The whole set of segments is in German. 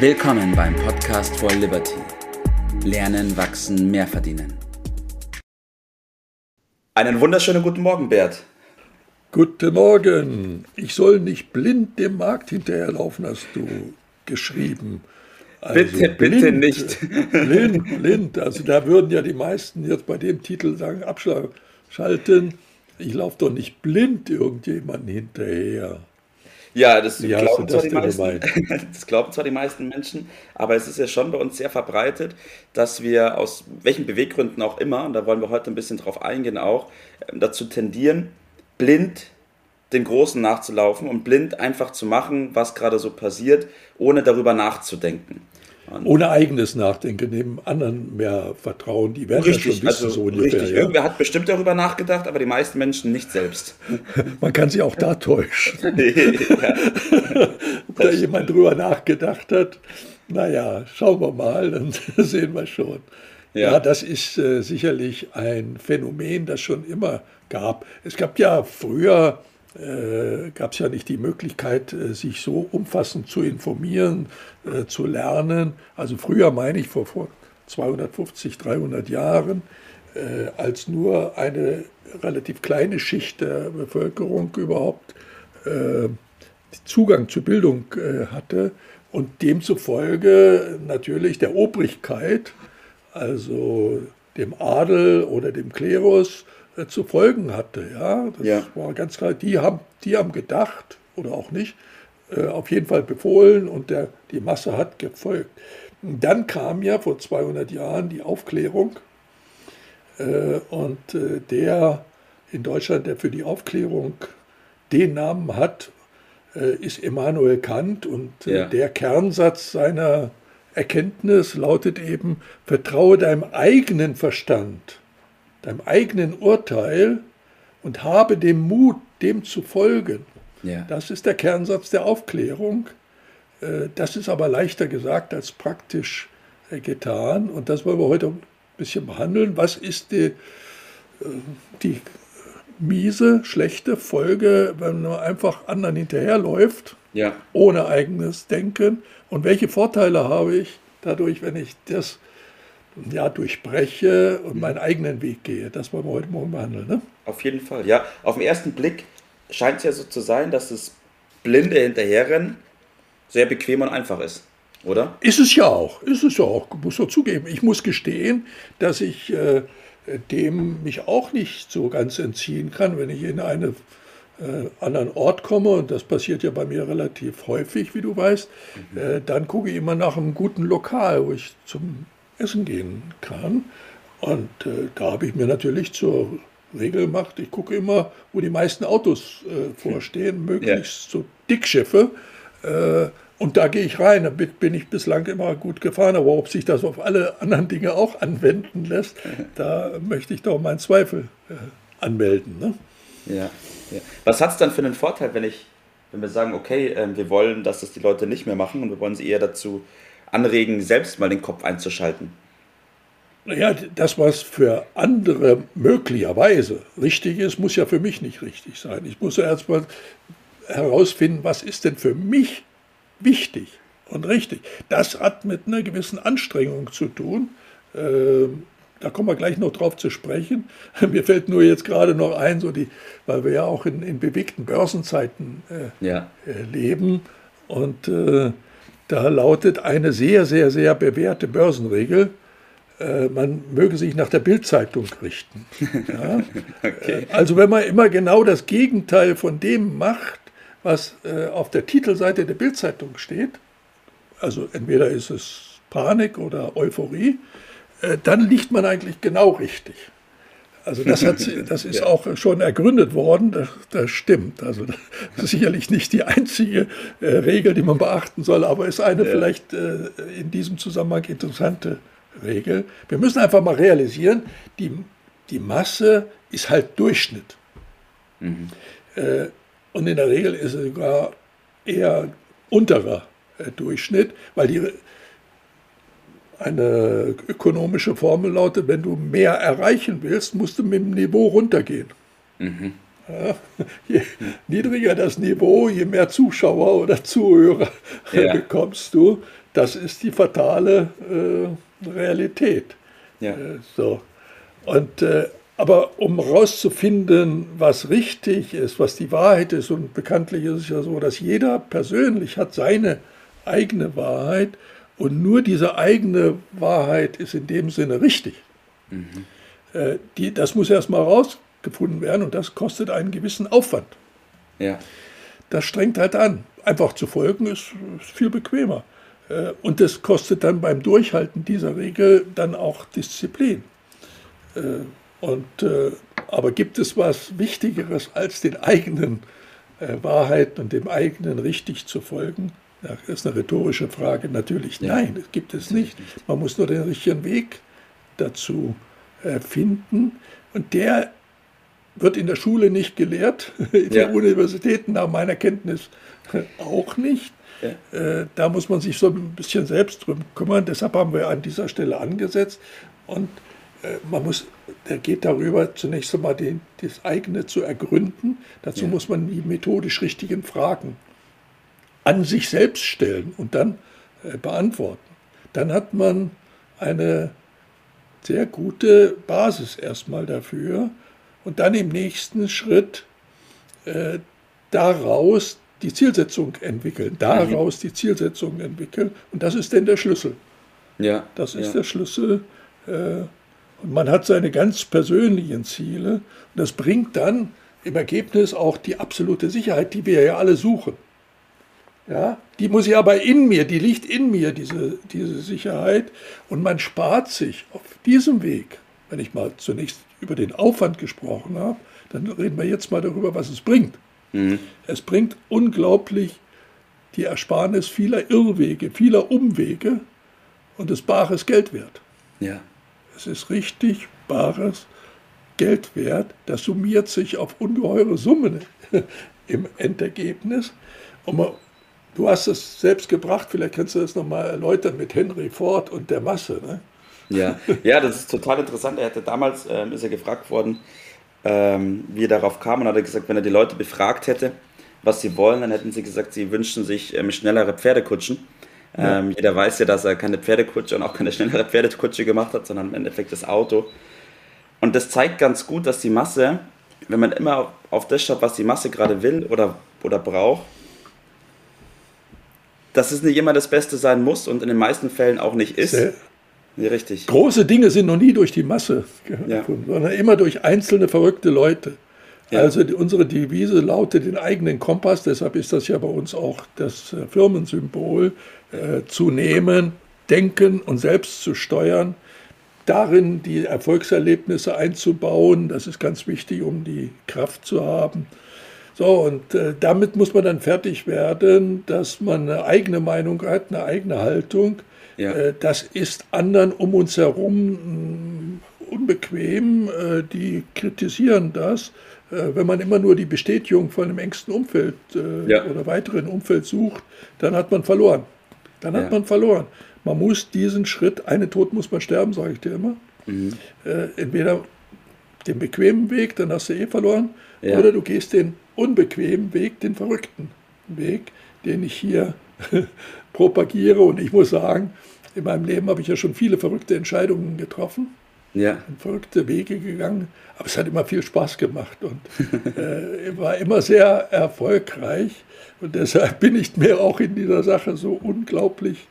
Willkommen beim Podcast for Liberty. Lernen, wachsen, mehr verdienen. Einen wunderschönen guten Morgen, Bert. Guten Morgen. Ich soll nicht blind dem Markt hinterherlaufen, hast du geschrieben. Also bitte, blind, bitte nicht. Blind, blind. Also da würden ja die meisten jetzt bei dem Titel sagen, abschalten. Ich laufe doch nicht blind irgendjemanden hinterher. Ja, das, glauben das, zwar die meisten, das glauben zwar die meisten Menschen, aber es ist ja schon bei uns sehr verbreitet, dass wir aus welchen Beweggründen auch immer, und da wollen wir heute ein bisschen drauf eingehen auch, ähm, dazu tendieren, blind den Großen nachzulaufen und blind einfach zu machen, was gerade so passiert, ohne darüber nachzudenken. Und Ohne eigenes Nachdenken, dem anderen mehr Vertrauen, die werden richtig, ja schon wissen, also so ungefähr. Richtig, ja. irgendwer hat bestimmt darüber nachgedacht, aber die meisten Menschen nicht selbst. Man kann sich auch da täuschen. Ob da jemand drüber nachgedacht hat, naja, schauen wir mal, dann sehen wir schon. Ja, ja das ist äh, sicherlich ein Phänomen, das schon immer gab. Es gab ja früher äh, gab es ja nicht die Möglichkeit, äh, sich so umfassend zu informieren, äh, zu lernen. Also früher meine ich vor, vor 250, 300 Jahren, äh, als nur eine relativ kleine Schicht der Bevölkerung überhaupt äh, Zugang zur Bildung äh, hatte und demzufolge natürlich der Obrigkeit, also dem Adel oder dem Klerus, zu folgen hatte. Ja, das ja. war ganz klar. Die haben, die haben gedacht oder auch nicht, äh, auf jeden Fall befohlen und der, die Masse hat gefolgt. Dann kam ja vor 200 Jahren die Aufklärung äh, und der in Deutschland, der für die Aufklärung den Namen hat, ist Immanuel Kant und ja. der Kernsatz seiner Erkenntnis lautet eben, vertraue deinem eigenen Verstand deinem eigenen Urteil und habe den Mut, dem zu folgen. Ja. Das ist der Kernsatz der Aufklärung. Äh, das ist aber leichter gesagt als praktisch äh, getan. Und das wollen wir heute ein bisschen behandeln. Was ist die, äh, die miese, schlechte Folge, wenn man einfach anderen hinterherläuft, ja. ohne eigenes Denken? Und welche Vorteile habe ich dadurch, wenn ich das ja, durchbreche und meinen eigenen Weg gehe. Das wollen wir heute Morgen behandeln. Ne? Auf jeden Fall, ja. Auf den ersten Blick scheint es ja so zu sein, dass das blinde Hinterherrennen sehr bequem und einfach ist, oder? Ist es ja auch, ist es ja auch, muss man zugeben. Ich muss gestehen, dass ich äh, dem mich auch nicht so ganz entziehen kann, wenn ich in einen äh, anderen Ort komme, und das passiert ja bei mir relativ häufig, wie du weißt, mhm. äh, dann gucke ich immer nach einem guten Lokal, wo ich zum essen gehen kann. Und äh, da habe ich mir natürlich zur Regel gemacht, ich gucke immer, wo die meisten Autos äh, vorstehen, möglichst ja. so Dickschiffe. Äh, und da gehe ich rein. Damit bin ich bislang immer gut gefahren. Aber ob sich das auf alle anderen Dinge auch anwenden lässt, da möchte ich doch meinen Zweifel äh, anmelden. Ne? Ja, ja. Was hat es dann für einen Vorteil, wenn ich, wenn wir sagen, okay, ähm, wir wollen, dass das die Leute nicht mehr machen und wir wollen sie eher dazu anregen, selbst mal den Kopf einzuschalten? Naja, das, was für andere möglicherweise richtig ist, muss ja für mich nicht richtig sein. Ich muss ja erstmal herausfinden, was ist denn für mich wichtig und richtig. Das hat mit einer gewissen Anstrengung zu tun. Ähm, da kommen wir gleich noch drauf zu sprechen. Mir fällt nur jetzt gerade noch ein, so die, weil wir ja auch in, in bewegten Börsenzeiten äh, ja. äh, leben. Und äh, da lautet eine sehr, sehr, sehr bewährte Börsenregel, äh, man möge sich nach der Bildzeitung richten. Ja? okay. Äh, also wenn man immer genau das Gegenteil von dem macht, was äh, auf der Titelseite der Bildzeitung steht, also entweder ist es Panik oder Euphorie, dann liegt man eigentlich genau richtig. Also das, hat, das ist ja. auch schon ergründet worden, das, das, stimmt. Also das ist sicherlich nicht die einzige äh, Regel, die man beachten soll, aber ist eine ja. vielleicht äh, in diesem Zusammenhang interessante Regel. Wir müssen einfach mal realisieren, die, die Masse ist halt Durchschnitt. Mhm. Äh, und in der Regel ist es sogar eher unterer äh, Durchschnitt, weil die eine ökonomische Formel lautet, wenn du mehr erreichen willst, musst du mit dem Niveau runtergehen. Mhm. Ja, je niedriger das Niveau, je mehr Zuschauer oder Zuhörer ja. bekommst du. das ist die fatale äh, Realität. Ja. Äh, so. Und, äh, aber um herauszufinden, was richtig ist, was die Wahrheit ist, und bekanntlich ist es ja so, dass jeder persönlich hat seine eigene Wahrheit und nur diese eigene Wahrheit ist in dem Sinne richtig. Mhm. Äh, die, das muss erstmal rausgefunden werden und das kostet einen gewissen Aufwand. Ja. Das strengt halt an. Einfach zu folgen ist, ist viel bequemer. Äh, und das kostet dann beim Durchhalten dieser Regel dann auch Disziplin. Äh, und, äh, aber gibt es was Wichtigeres als den eigenen Wahrheiten und dem eigenen richtig zu folgen? Das ist eine rhetorische Frage. Natürlich ja. nein, das gibt es nicht. Man muss nur den richtigen Weg dazu finden. Und der wird in der Schule nicht gelehrt, in ja. den Universitäten nach meiner Kenntnis auch nicht. Ja. Äh, da muss man sich so ein bisschen selbst drum kümmern. Deshalb haben wir an dieser Stelle angesetzt. Und äh, man muss, der geht darüber, zunächst einmal den, das eigene zu ergründen. Dazu ja. muss man die methodisch richtigen Fragen an sich selbst stellen und dann äh, beantworten. Dann hat man eine sehr gute Basis erstmal dafür und dann im nächsten Schritt äh, daraus die Zielsetzung entwickeln, daraus die Zielsetzung entwickeln. Und das ist denn der Schlüssel. Ja. Das ist ja. der Schlüssel. Äh, und man hat seine ganz persönlichen Ziele. Und das bringt dann im Ergebnis auch die absolute Sicherheit, die wir ja alle suchen. Ja, die muss ich aber in mir, die liegt in mir, diese, diese Sicherheit. Und man spart sich auf diesem Weg, wenn ich mal zunächst über den Aufwand gesprochen habe, dann reden wir jetzt mal darüber, was es bringt. Mhm. Es bringt unglaublich die Ersparnis vieler Irrwege, vieler Umwege und es bares Geld wert. Ja. Es ist richtig bares Geld wert. Das summiert sich auf ungeheure Summen im Endergebnis. Und man, du hast es selbst gebracht, vielleicht kannst du das nochmal erläutern mit Henry Ford und der Masse. Ne? Ja. ja, das ist total interessant. Er hatte damals, ähm, ist er gefragt worden, ähm, wie er darauf kam und hat er gesagt, wenn er die Leute befragt hätte, was sie wollen, dann hätten sie gesagt, sie wünschen sich ähm, schnellere Pferdekutschen. Ja. Ähm, jeder weiß ja, dass er keine Pferdekutsche und auch keine schnellere Pferdekutsche gemacht hat, sondern im Endeffekt das Auto. Und das zeigt ganz gut, dass die Masse, wenn man immer auf das schaut, was die Masse gerade will oder, oder braucht, dass es nicht immer das Beste sein muss und in den meisten Fällen auch nicht ist. Sehr, ja, richtig. Große Dinge sind noch nie durch die Masse gefunden, ja. sondern immer durch einzelne verrückte Leute. Ja. Also die, unsere Devise lautet den eigenen Kompass, deshalb ist das ja bei uns auch das äh, Firmensymbol, äh, zu nehmen, denken und selbst zu steuern, darin die Erfolgserlebnisse einzubauen. Das ist ganz wichtig, um die Kraft zu haben. So, und äh, damit muss man dann fertig werden, dass man eine eigene Meinung hat, eine eigene Haltung ja. Äh, das ist anderen um uns herum mm, unbequem, äh, die kritisieren das. Äh, wenn man immer nur die Bestätigung von einem engsten Umfeld ja. oder weiteren Umfeld sucht, dann hat man verloren. Dann hat ja. man verloren. Man muss diesen Schritt, einen Tod muss man sterben, sage ich dir immer. Mhm. Entweder den bequemen Weg, dann hast du eh verloren, oder du gehst den unbequemen Weg, den verrückten Weg, den ich hier propagiere. Und ich muss sagen, in meinem Leben habe ich ja schon viele verrückte Entscheidungen getroffen. Ja. verrückte Wege gegangen, aber es hat immer viel Spaß gemacht und äh, war immer sehr erfolgreich. Und deshalb bin ich mir auch in dieser Sache so unglaublich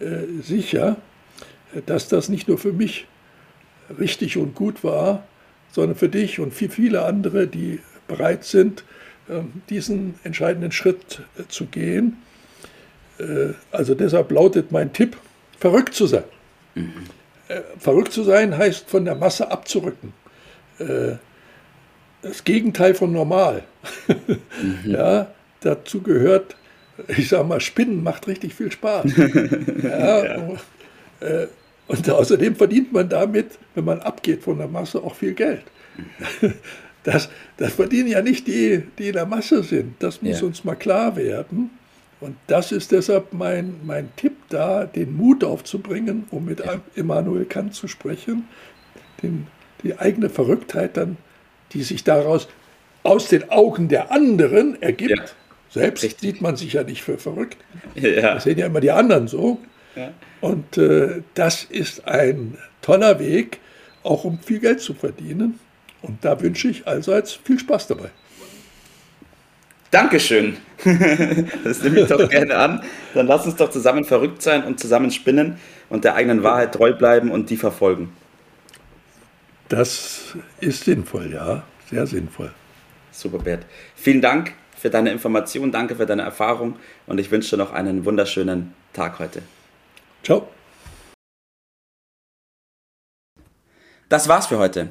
äh, sicher, dass das nicht nur für mich richtig und gut war, sondern für dich und für viele andere, die bereit sind, äh, diesen entscheidenden Schritt äh, zu gehen. Äh, also deshalb lautet mein Tipp, verrückt zu sein. Mhm. Verrückt zu sein heißt von der Masse abzurücken. Das Gegenteil von normal. Mhm. Ja, dazu gehört, ich sage mal, Spinnen macht richtig viel Spaß. ja, ja. Und außerdem verdient man damit, wenn man abgeht von der Masse, auch viel Geld. Das, das verdienen ja nicht die, die in der Masse sind. Das muss ja. uns mal klar werden. Und das ist deshalb mein, mein Tipp da, den Mut aufzubringen, um mit Immanuel Kant zu sprechen, den, die eigene Verrücktheit dann, die sich daraus aus den Augen der anderen ergibt. Ja. Selbst Richtig. sieht man sich ja nicht für verrückt. Ja. Das sehen ja immer die anderen so. Ja. Und äh, das ist ein toller Weg, auch um viel Geld zu verdienen. Und da wünsche ich allseits viel Spaß dabei. Dankeschön. Das nehme ich doch gerne an. Dann lass uns doch zusammen verrückt sein und zusammen spinnen und der eigenen Wahrheit treu bleiben und die verfolgen. Das ist sinnvoll, ja. Sehr sinnvoll. Super, Bert. Vielen Dank für deine Information, danke für deine Erfahrung und ich wünsche dir noch einen wunderschönen Tag heute. Ciao. Das war's für heute.